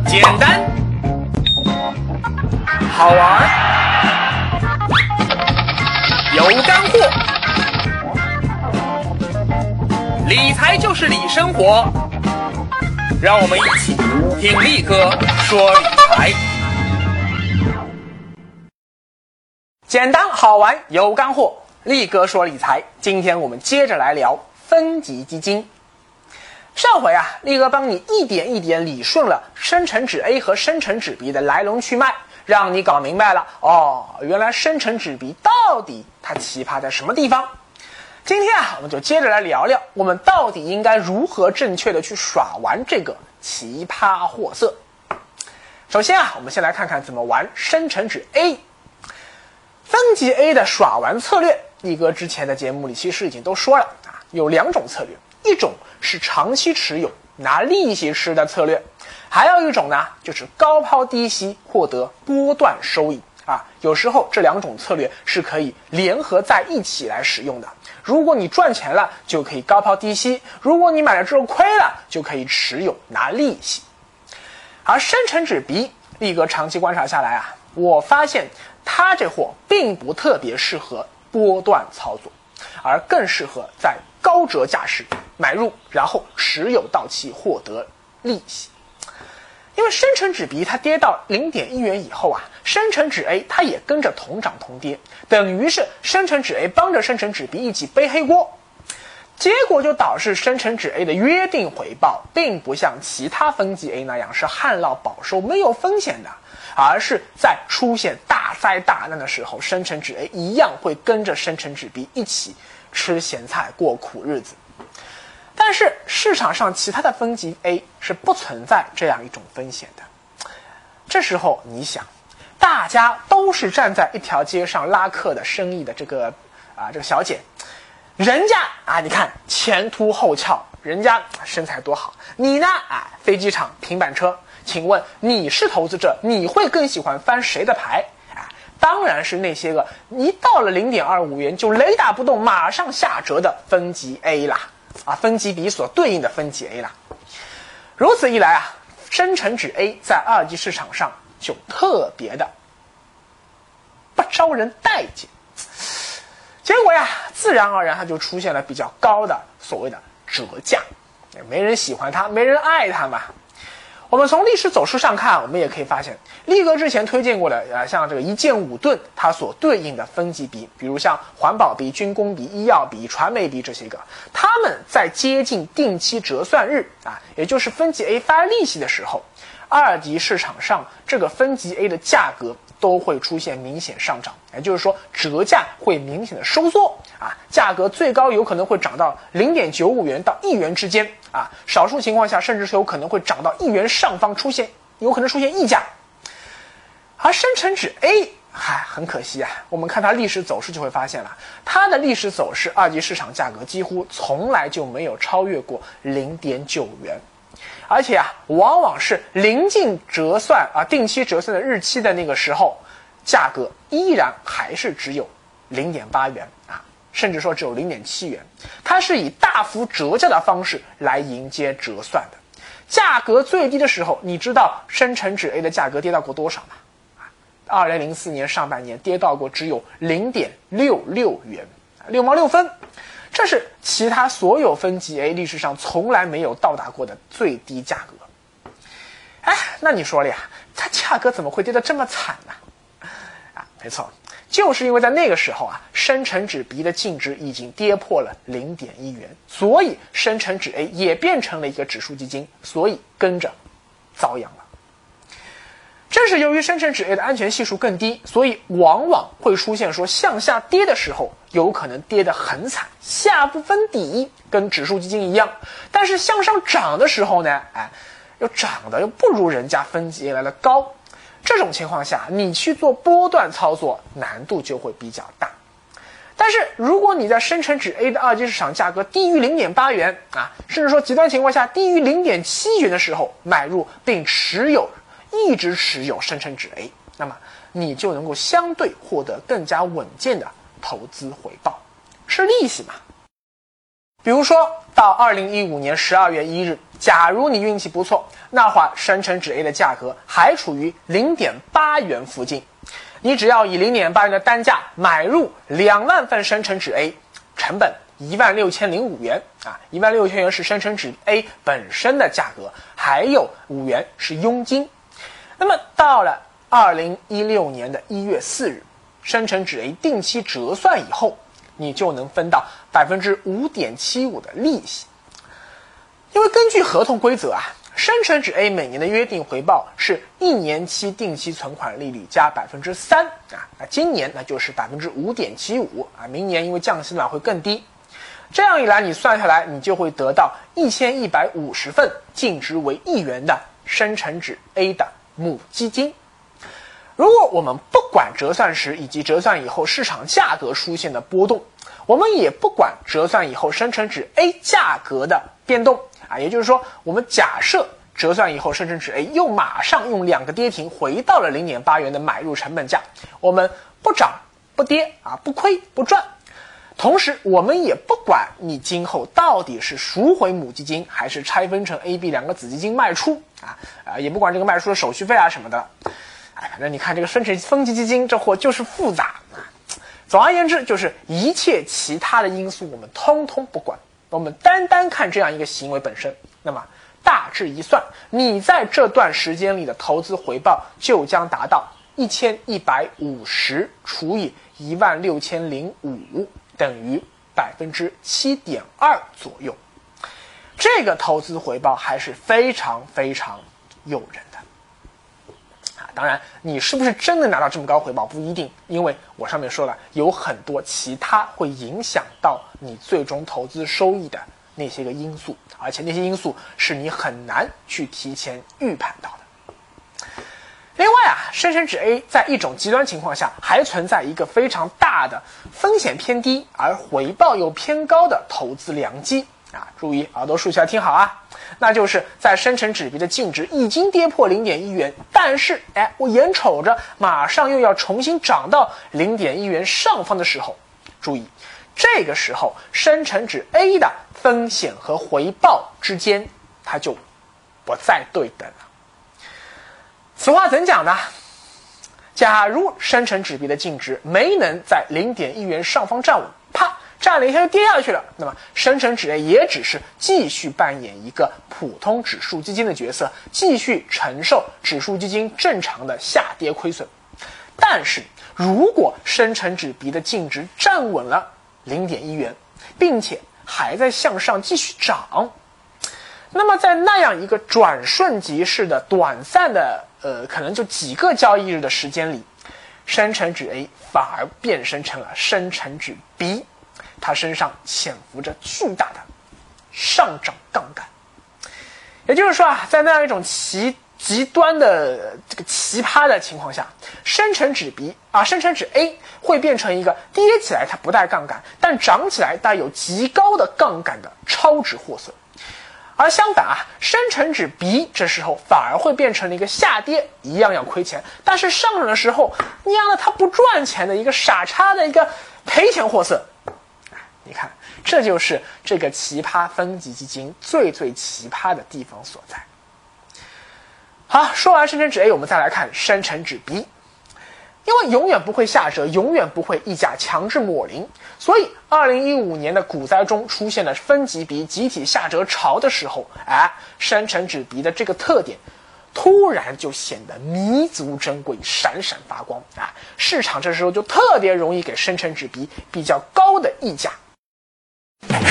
简单，好玩，有干货。理财就是理生活，让我们一起听力哥说理财。简单好玩有干货，力哥说理财。今天我们接着来聊分级基金。上回啊，力哥帮你一点一点理顺了生成指 A 和生成指 B 的来龙去脉，让你搞明白了哦，原来生成指 B 到底它奇葩在什么地方？今天啊，我们就接着来聊聊，我们到底应该如何正确的去耍玩这个奇葩货色。首先啊，我们先来看看怎么玩生成指 A。分级 A 的耍玩策略，力哥之前的节目里其实已经都说了啊，有两种策略，一种是长期持有拿利息吃的策略，还有一种呢就是高抛低吸获得波段收益啊。有时候这两种策略是可以联合在一起来使用的。如果你赚钱了，就可以高抛低吸；如果你买了之后亏了，就可以持有拿利息。而深成指比力哥长期观察下来啊，我发现。它这货并不特别适合波段操作，而更适合在高折价时买入，然后持有到期获得利息。因为深成指 B 它跌到零点一元以后啊，深成指 A 它也跟着同涨同跌，等于是深成指 A 帮着深成指 B 一起背黑锅，结果就导致深成指 A 的约定回报并不像其他分级 A 那样是旱涝保收没有风险的。而是在出现大灾大难的时候，深成指 A 一样会跟着深成指 B 一起吃咸菜过苦日子。但是市场上其他的分级 A 是不存在这样一种风险的。这时候你想，大家都是站在一条街上拉客的生意的这个啊这个小姐，人家啊你看前凸后翘，人家身材多好，你呢啊飞机场平板车。请问你是投资者，你会更喜欢翻谁的牌？啊，当然是那些个一到了零点二五元就雷打不动、马上下折的分级 A 啦，啊，分级比所对应的分级 A 啦。如此一来啊，生成指 A 在二级市场上就特别的不招人待见。结果呀，自然而然它就出现了比较高的所谓的折价，没人喜欢它，没人爱它嘛。我们从历史走势上看，我们也可以发现，力哥之前推荐过的，呃，像这个一剑五盾，它所对应的分级比，比如像环保比、军工比、医药比、传媒比这些个，他们在接近定期折算日啊，也就是分级 A 发利息的时候，二级市场上这个分级 A 的价格。都会出现明显上涨，也就是说折价会明显的收缩啊，价格最高有可能会涨到零点九五元到一元之间啊，少数情况下甚至是有可能会涨到一元上方出现，有可能出现溢价。而深成指 A，嗨，很可惜啊，我们看它历史走势就会发现了，它的历史走势二级市场价格几乎从来就没有超越过零点九元。而且啊，往往是临近折算啊定期折算的日期的那个时候，价格依然还是只有零点八元啊，甚至说只有零点七元。它是以大幅折价的方式来迎接折算的。价格最低的时候，你知道深成指 A 的价格跌到过多少吗？啊，二零零四年上半年跌到过只有零点六六元，六毛六分。这是其他所有分级 A 历史上从来没有到达过的最低价格。哎，那你说了呀，它价格怎么会跌得这么惨呢？没错，就是因为在那个时候啊，深成指 B 的净值已经跌破了零点一元，所以深成指 A 也变成了一个指数基金，所以跟着遭殃了。正是由于深成指 A 的安全系数更低，所以往往会出现说向下跌的时候，有可能跌得很惨，下不分底，跟指数基金一样。但是向上涨的时候呢，哎，又涨得又不如人家分级来的高。这种情况下，你去做波段操作难度就会比较大。但是如果你在深成指 A 的二级市场价格低于零点八元啊，甚至说极端情况下低于零点七元的时候买入并持有。一直持有深成指 A，那么你就能够相对获得更加稳健的投资回报，是利息嘛？比如说到二零一五年十二月一日，假如你运气不错，那会儿生成纸 A 的价格还处于零点八元附近，你只要以零点八元的单价买入两万份生成纸 A，成本一万六千零五元啊，一万六千元是生成纸 A 本身的价格，还有五元是佣金。那么到了二零一六年的一月四日，生成纸 A 定期折算以后。你就能分到百分之五点七五的利息，因为根据合同规则啊，生成指 A 每年的约定回报是一年期定期存款利率加百分之三啊，那今年那就是百分之五点七五啊，明年因为降息嘛会更低，这样一来你算下来，你就会得到一千一百五十份净值为一元的生成指 A 的母基金。如果我们管折算时以及折算以后市场价格出现的波动，我们也不管折算以后生成纸 A 价格的变动啊，也就是说，我们假设折算以后生成纸 A 又马上用两个跌停回到了零点八元的买入成本价，我们不涨不跌啊，不亏不赚。同时，我们也不管你今后到底是赎回母基金，还是拆分成 A、B 两个子基金卖出啊啊，也不管这个卖出的手续费啊什么的。哎，反正你看这个分成分级基金这货就是复杂啊。总而言之，就是一切其他的因素我们通通不管，我们单单看这样一个行为本身。那么大致一算，你在这段时间里的投资回报就将达到一千一百五十除以一万六千零五，等于百分之七点二左右。这个投资回报还是非常非常诱人。当然，你是不是真能拿到这么高回报不一定，因为我上面说了，有很多其他会影响到你最终投资收益的那些个因素，而且那些因素是你很难去提前预判到的。另外啊，深成指 A 在一种极端情况下还存在一个非常大的风险偏低而回报又偏高的投资良机啊！注意耳朵竖起来听好啊！那就是在深成纸币的净值已经跌破零点一元，但是哎，我眼瞅着马上又要重新涨到零点一元上方的时候，注意，这个时候深成纸 A 的风险和回报之间，它就不再对等了。此话怎讲呢？假如深成纸币的净值没能在零点一元上方站稳，站了一下就跌下去了，那么深成指 A 也只是继续扮演一个普通指数基金的角色，继续承受指数基金正常的下跌亏损。但是如果深成指 B 的净值站稳了零点一元，并且还在向上继续涨，那么在那样一个转瞬即逝的短暂的呃，可能就几个交易日的时间里，深成指 A 反而变身成了深成指 B。它身上潜伏着巨大的上涨杠杆，也就是说啊，在那样一种极极端的这个奇葩的情况下，生成纸 B 啊，生成纸 A 会变成一个跌起来它不带杠杆，但涨起来带有极高的杠杆的超值货色，而相反啊，生成纸 B 这时候反而会变成了一个下跌一样要亏钱，但是上涨的时候娘的它不赚钱的一个傻叉的一个赔钱货色。你看，这就是这个奇葩分级基金最最奇葩的地方所在。好，说完生成纸 A，我们再来看生成纸 B，因为永远不会下折，永远不会溢价强制抹零，所以二零一五年的股灾中出现了分级 B 集体下折潮的时候，哎，生成纸 B 的这个特点突然就显得弥足珍贵，闪闪发光啊！市场这时候就特别容易给生成纸 B 比较高的溢价。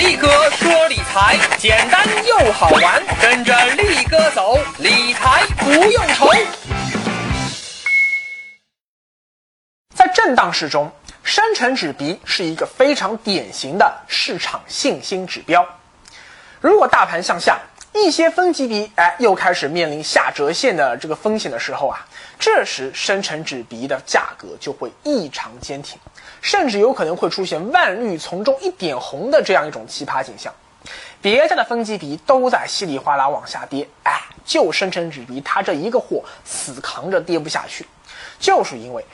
力哥说理财简单又好玩，跟着力哥走，理财不用愁。在震荡市中，深成指鼻是一个非常典型的市场信心指标。如果大盘向下，一些分级鼻哎又开始面临下折线的这个风险的时候啊，这时深成指鼻的价格就会异常坚挺。甚至有可能会出现万绿丛中一点红的这样一种奇葩景象，别家的分级比都在稀里哗啦往下跌，哎，就生成纸币它这一个货死扛着跌不下去，就是因为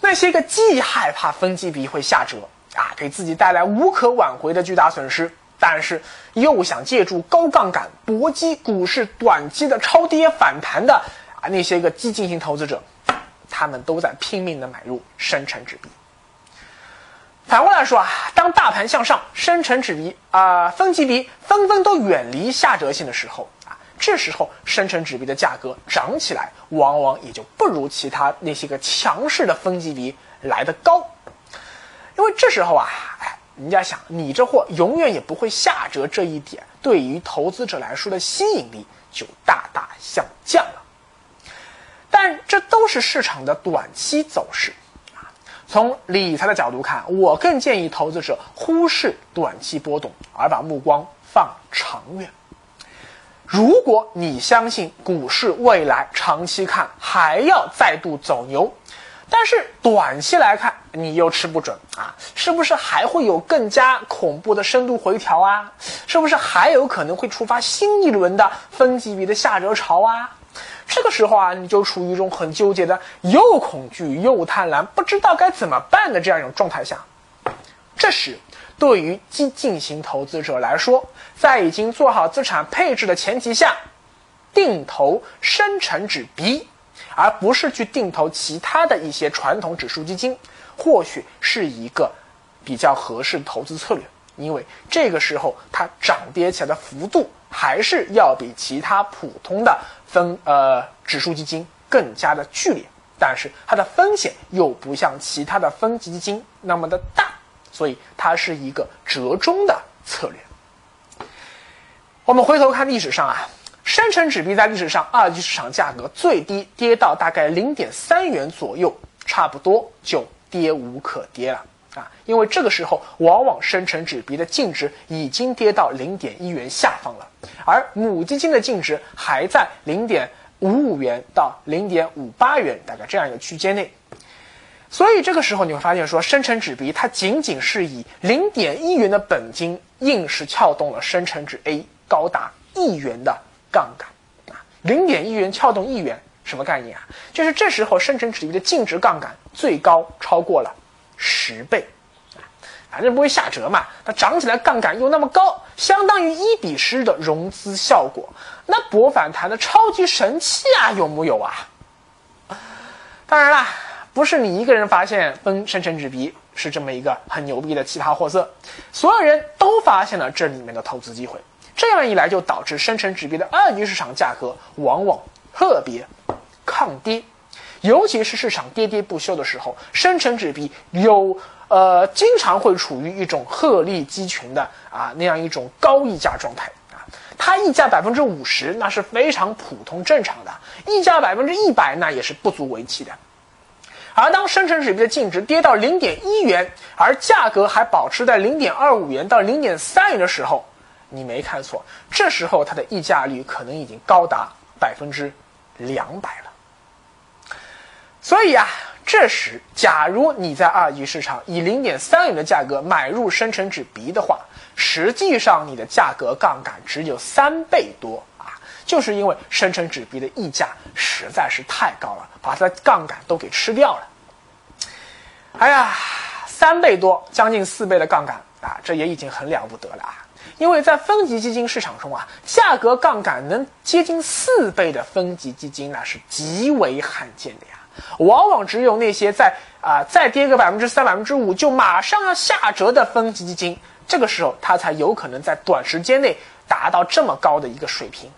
那些个既害怕分级比会下折啊，给自己带来无可挽回的巨大损失，但是又想借助高杠杆搏击股市短期的超跌反弹的啊那些个激进型投资者，他们都在拼命的买入深成指 B。反过来说啊，当大盘向上，深成指 B 啊分级 B 纷纷都远离下折性的时候啊，这时候深成指 B 的价格涨起来，往往也就不如其他那些个强势的分级 B 来的高，因为这时候啊，哎，人家想你这货永远也不会下折，这一点对于投资者来说的吸引力就大大下降了。但这都是市场的短期走势。从理财的角度看，我更建议投资者忽视短期波动，而把目光放长远。如果你相信股市未来长期看还要再度走牛，但是短期来看你又吃不准啊，是不是还会有更加恐怖的深度回调啊？是不是还有可能会触发新一轮的分级别的下折潮啊？这个时候啊，你就处于一种很纠结的，又恐惧又贪婪，不知道该怎么办的这样一种状态下。这时，对于激进型投资者来说，在已经做好资产配置的前提下，定投深成指 B，而不是去定投其他的一些传统指数基金，或许是一个比较合适的投资策略。因为这个时候它涨跌起来的幅度还是要比其他普通的分呃指数基金更加的剧烈，但是它的风险又不像其他的分级基金那么的大，所以它是一个折中的策略。我们回头看历史上啊，深成指 B 在历史上二级市场价格最低跌到大概零点三元左右，差不多就跌无可跌了。啊，因为这个时候往往深成指 B 的净值已经跌到零点一元下方了，而母基金的净值还在零点五五元到零点五八元大概这样一个区间内，所以这个时候你会发现说，深成指 B 它仅仅是以零点一元的本金，硬是撬动了深成指 A 高达一元的杠杆啊，零点一元撬动一元，什么概念啊？就是这时候深成指 B 的净值杠杆最高超过了。十倍，反正不会下折嘛。它涨起来杠杆又那么高，相当于一比十的融资效果，那博反弹的超级神器啊，有木有啊？当然啦，不是你一个人发现分深成指币是这么一个很牛逼的奇葩货色，所有人都发现了这里面的投资机会。这样一来，就导致深成指币的二级市场价格往往特别抗跌。尤其是市场跌跌不休的时候，深成指比有呃经常会处于一种鹤立鸡群的啊那样一种高溢价状态啊，它溢价百分之五十那是非常普通正常的，溢价百分之一百那也是不足为奇的。而当深成指 B 的净值跌到零点一元，而价格还保持在零点二五元到零点三元的时候，你没看错，这时候它的溢价率可能已经高达百分之两百了。所以啊，这时假如你在二级市场以零点三元的价格买入深成指 B 的话，实际上你的价格杠杆只有三倍多啊，就是因为深成指 B 的溢价实在是太高了，把它的杠杆都给吃掉了。哎呀，三倍多，将近四倍的杠杆啊，这也已经很了不得了啊！因为在分级基金市场中啊，价格杠杆能接近四倍的分级基金那是极为罕见的呀。往往只有那些在啊再跌个百分之三、百分之五就马上要下折的分级基金，这个时候它才有可能在短时间内达到这么高的一个水平。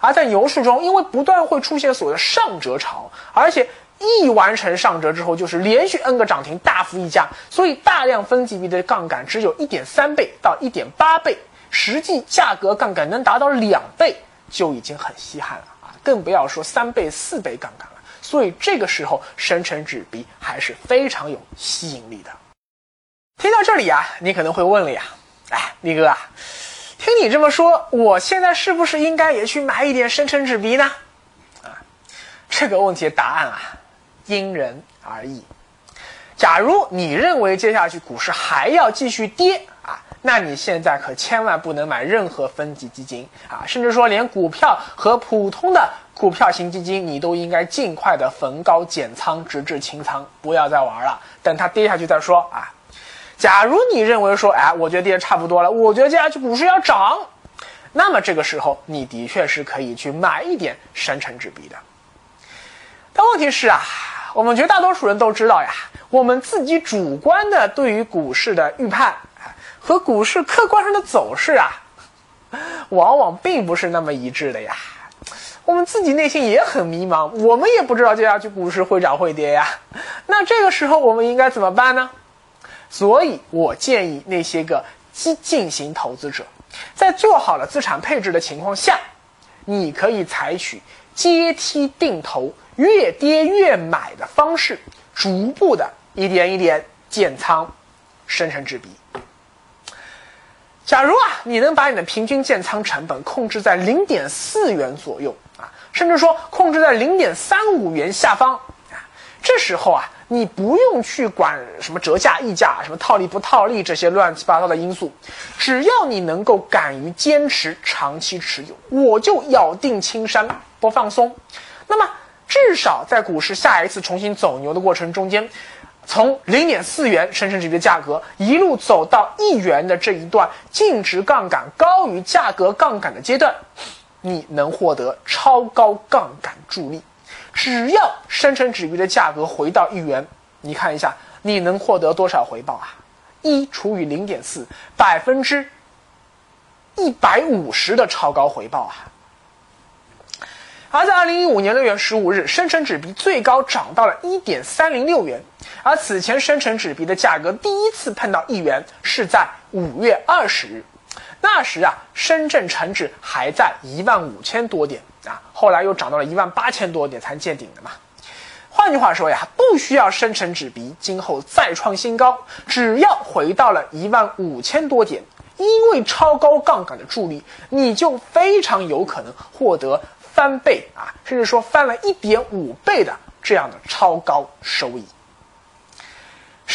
而在牛市中，因为不断会出现所谓的上折潮，而且一完成上折之后就是连续 N 个涨停，大幅溢价，所以大量分级别的杠杆只有一点三倍到一点八倍，实际价格杠杆能达到两倍就已经很稀罕了啊，更不要说三倍、四倍杠杆。所以这个时候，深成指 B 还是非常有吸引力的。听到这里啊，你可能会问了呀，哎，力哥啊，听你这么说，我现在是不是应该也去买一点深成指 B 呢？啊，这个问题的答案啊，因人而异。假如你认为接下去股市还要继续跌啊，那你现在可千万不能买任何分级基金啊，甚至说连股票和普通的。股票型基金，你都应该尽快的逢高减仓，直至清仓，不要再玩了，等它跌下去再说啊。假如你认为说，哎，我觉得跌差不多了，我觉得接下去股市要涨，那么这个时候你的确是可以去买一点深成纸币的。但问题是啊，我们绝大多数人都知道呀，我们自己主观的对于股市的预判和股市客观上的走势啊，往往并不是那么一致的呀。我们自己内心也很迷茫，我们也不知道接下去股市会涨会跌呀。那这个时候我们应该怎么办呢？所以我建议那些个激进型投资者，在做好了资产配置的情况下，你可以采取阶梯定投、越跌越买的方式，逐步的一点一点建仓，生成纸币。假如啊，你能把你的平均建仓成本控制在零点四元左右啊，甚至说控制在零点三五元下方，这时候啊，你不用去管什么折价溢价、什么套利不套利这些乱七八糟的因素，只要你能够敢于坚持长期持有，我就咬定青山不放松。那么，至少在股市下一次重新走牛的过程中间。从零点四元深成指币的价格一路走到一元的这一段净值杠杆高于价格杠杆的阶段，你能获得超高杠杆助力。只要生成指币的价格回到一元，你看一下你能获得多少回报啊？一除以零点四，百分之一百五十的超高回报啊！而在二零一五年六月十五日，生成纸币最高涨到了一点三零六元，而此前生成纸币的价格第一次碰到一元是在五月二十日，那时啊，深圳成指还在一万五千多点啊，后来又涨到了一万八千多点才见顶的嘛。换句话说呀，不需要深成指比今后再创新高，只要回到了一万五千多点，因为超高杠杆的助力，你就非常有可能获得。翻倍啊，甚至说翻了一点五倍的这样的超高收益。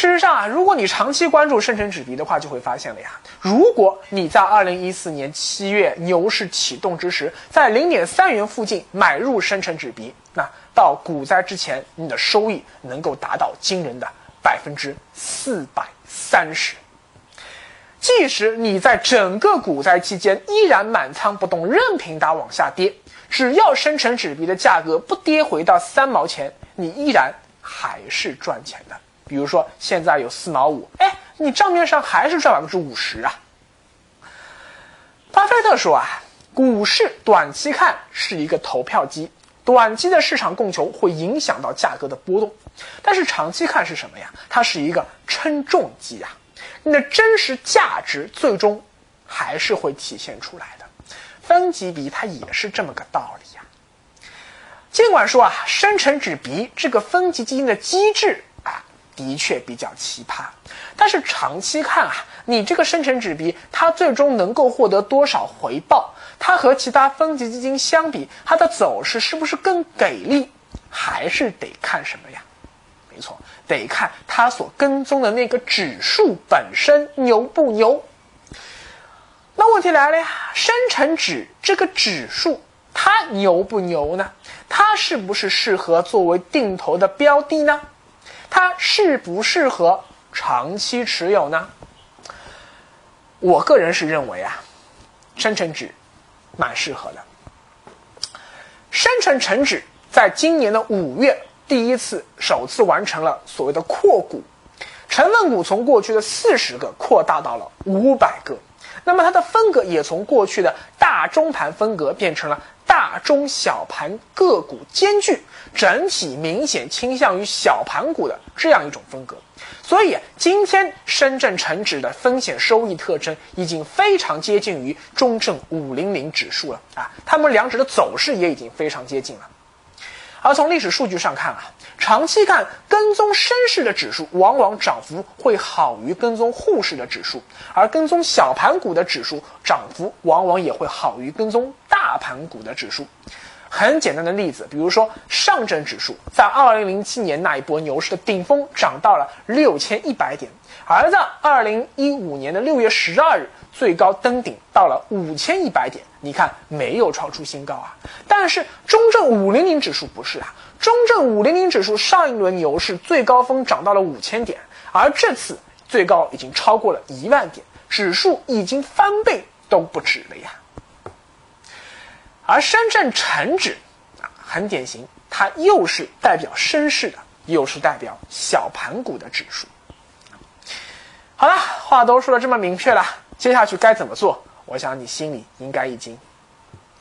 事实上啊，如果你长期关注深成指币的话，就会发现了呀。如果你在二零一四年七月牛市启动之时，在零点三元附近买入深成指币，那到股灾之前，你的收益能够达到惊人的百分之四百三十。即使你在整个股灾期间依然满仓不动，任凭它往下跌。只要深成指币的价格不跌回到三毛钱，你依然还是赚钱的。比如说现在有四毛五，哎，你账面上还是赚百分之五十啊。巴菲特说啊，股市短期看是一个投票机，短期的市场供求会影响到价格的波动，但是长期看是什么呀？它是一个称重机呀，你的真实价值最终还是会体现出来的。分级比它也是这么个道理呀。尽管说啊，生成纸币这个分级基金的机制，的确比较奇葩，但是长期看啊，你这个生成纸币它最终能够获得多少回报，它和其他分级基金相比，它的走势是不是更给力，还是得看什么呀？没错，得看它所跟踪的那个指数本身牛不牛。那问题来了呀，生成指这个指数它牛不牛呢？它是不是适合作为定投的标的呢？它适不适合长期持有呢？我个人是认为啊，深成指蛮适合的。深成成指在今年的五月第一次首次完成了所谓的扩股，成分股从过去的四十个扩大到了五百个。那么它的风格也从过去的大中盘风格变成了大中小盘个股兼具，整体明显倾向于小盘股的这样一种风格。所以今天深圳成指的风险收益特征已经非常接近于中证五零零指数了啊，它们两指的走势也已经非常接近了。而从历史数据上看啊，长期看跟踪深市的指数往往涨幅会好于跟踪沪市的指数，而跟踪小盘股的指数涨幅往往也会好于跟踪大盘股的指数。很简单的例子，比如说上证指数在二零零七年那一波牛市的顶峰涨到了六千一百点，而在二零一五年的六月十二日最高登顶到了五千一百点。你看没有创出新高啊，但是中证五零零指数不是啊，中证五零零指数上一轮牛市最高峰涨到了五千点，而这次最高已经超过了一万点，指数已经翻倍都不止了呀。而深圳成指啊，很典型，它又是代表深市的，又是代表小盘股的指数。好了，话都说的这么明确了，接下去该怎么做？我想你心里应该已经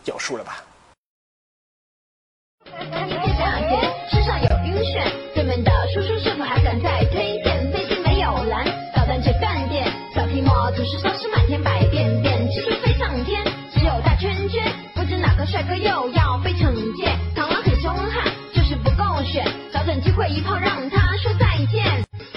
有数了吧。帅哥又要被惩戒。螳螂很凶悍，就是不够选，找准机会一炮让他。